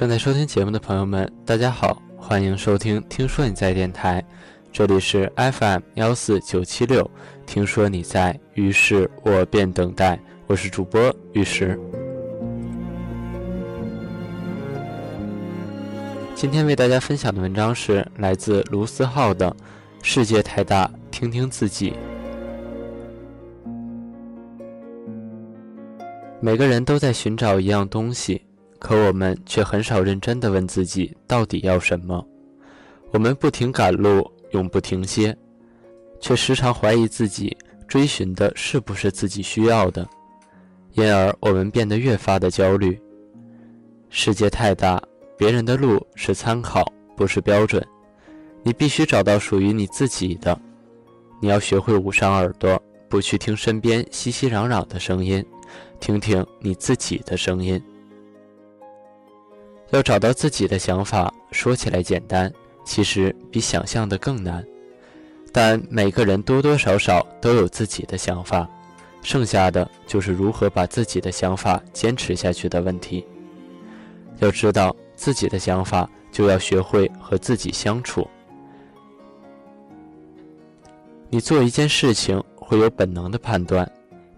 正在收听节目的朋友们，大家好，欢迎收听《听说你在电台》，这里是 FM 幺四九七六。听说你在，于是我便等待。我是主播玉石。今天为大家分享的文章是来自卢思浩的《世界太大，听听自己》。每个人都在寻找一样东西。可我们却很少认真地问自己到底要什么。我们不停赶路，永不停歇，却时常怀疑自己追寻的是不是自己需要的，因而我们变得越发的焦虑。世界太大，别人的路是参考，不是标准。你必须找到属于你自己的。你要学会捂上耳朵，不去听身边熙熙攘攘的声音，听听你自己的声音。要找到自己的想法，说起来简单，其实比想象的更难。但每个人多多少少都有自己的想法，剩下的就是如何把自己的想法坚持下去的问题。要知道自己的想法，就要学会和自己相处。你做一件事情会有本能的判断，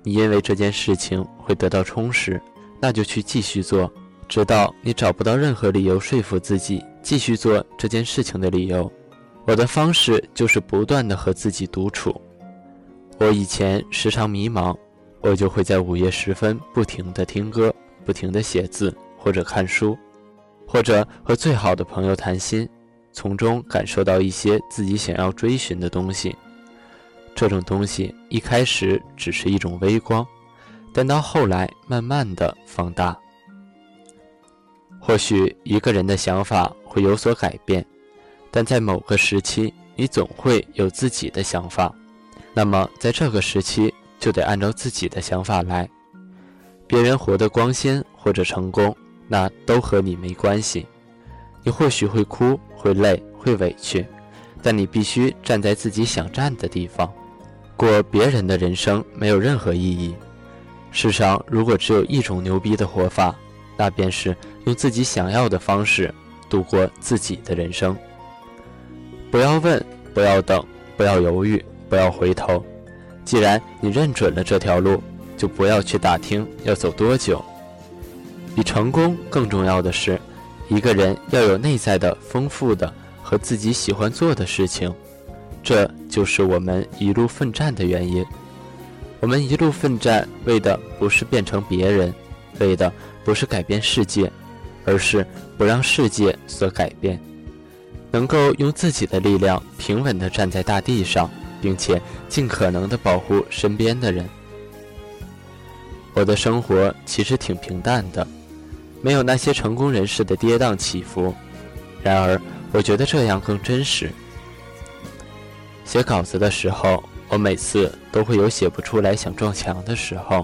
你因为这件事情会得到充实，那就去继续做。直到你找不到任何理由说服自己继续做这件事情的理由，我的方式就是不断的和自己独处。我以前时常迷茫，我就会在午夜时分不停的听歌，不停的写字或者看书，或者和最好的朋友谈心，从中感受到一些自己想要追寻的东西。这种东西一开始只是一种微光，但到后来慢慢的放大。或许一个人的想法会有所改变，但在某个时期，你总会有自己的想法。那么，在这个时期，就得按照自己的想法来。别人活得光鲜或者成功，那都和你没关系。你或许会哭、会累、会委屈，但你必须站在自己想站的地方。过别人的人生没有任何意义。世上如果只有一种牛逼的活法，那便是用自己想要的方式度过自己的人生。不要问，不要等，不要犹豫，不要回头。既然你认准了这条路，就不要去打听要走多久。比成功更重要的是，一个人要有内在的丰富的和自己喜欢做的事情。这就是我们一路奋战的原因。我们一路奋战，为的不是变成别人，为的。不是改变世界，而是不让世界所改变。能够用自己的力量平稳地站在大地上，并且尽可能地保护身边的人。我的生活其实挺平淡的，没有那些成功人士的跌宕起伏。然而，我觉得这样更真实。写稿子的时候，我每次都会有写不出来想撞墙的时候。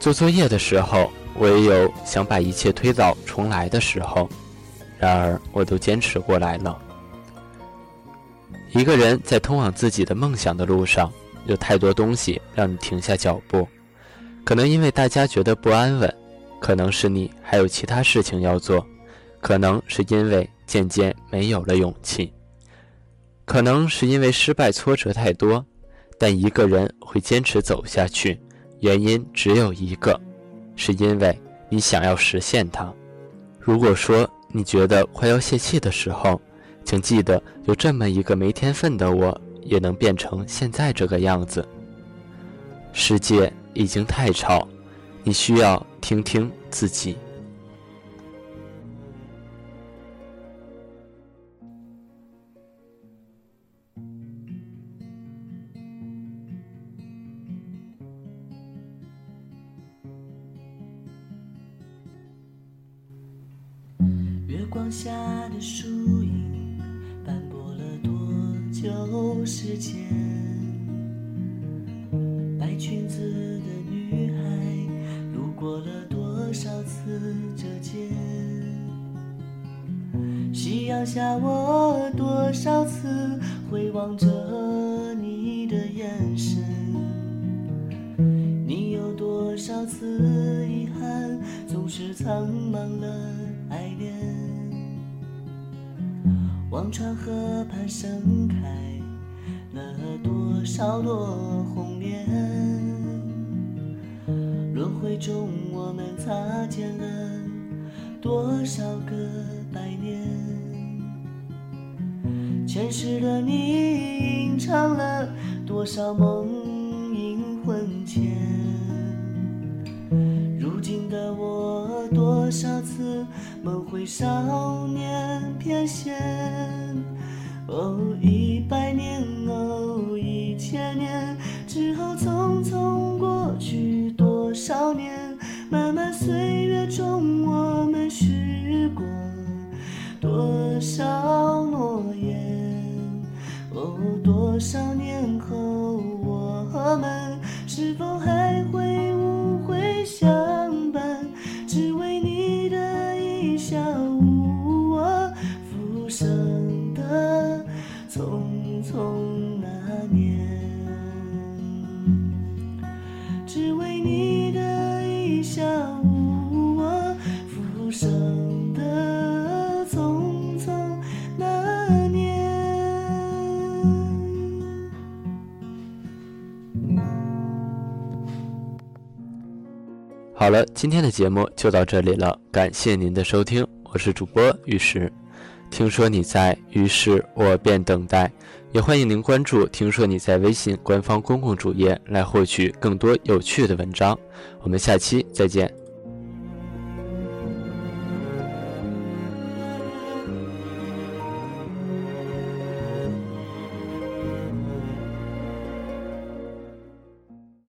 做作业的时候，我也有想把一切推倒重来的时候，然而我都坚持过来了。一个人在通往自己的梦想的路上，有太多东西让你停下脚步，可能因为大家觉得不安稳，可能是你还有其他事情要做，可能是因为渐渐没有了勇气，可能是因为失败挫折太多，但一个人会坚持走下去。原因只有一个，是因为你想要实现它。如果说你觉得快要泄气的时候，请记得有这么一个没天分的我，也能变成现在这个样子。世界已经太吵，你需要听听自己。光下的树影斑驳了多久时间？白裙子的女孩路过了多少次这间？夕阳下我多少次回望着你的眼神？你有多。少次遗憾，总是苍茫了爱恋。忘川河畔盛开了多少朵红莲，轮回中我们擦肩了多少个百年，前世的你吟唱了多少梦萦魂牵，多少次梦回少年翩跹，哦，一百年，哦，一千年之后，匆匆过去多少年，漫漫岁月中，我们许过多少诺言？哦，多少年后，我们是否还好了，今天的节目就到这里了，感谢您的收听，我是主播玉石。听说你在，于是我便等待。也欢迎您关注“听说你在”微信官方公共主页来获取更多有趣的文章。我们下期再见。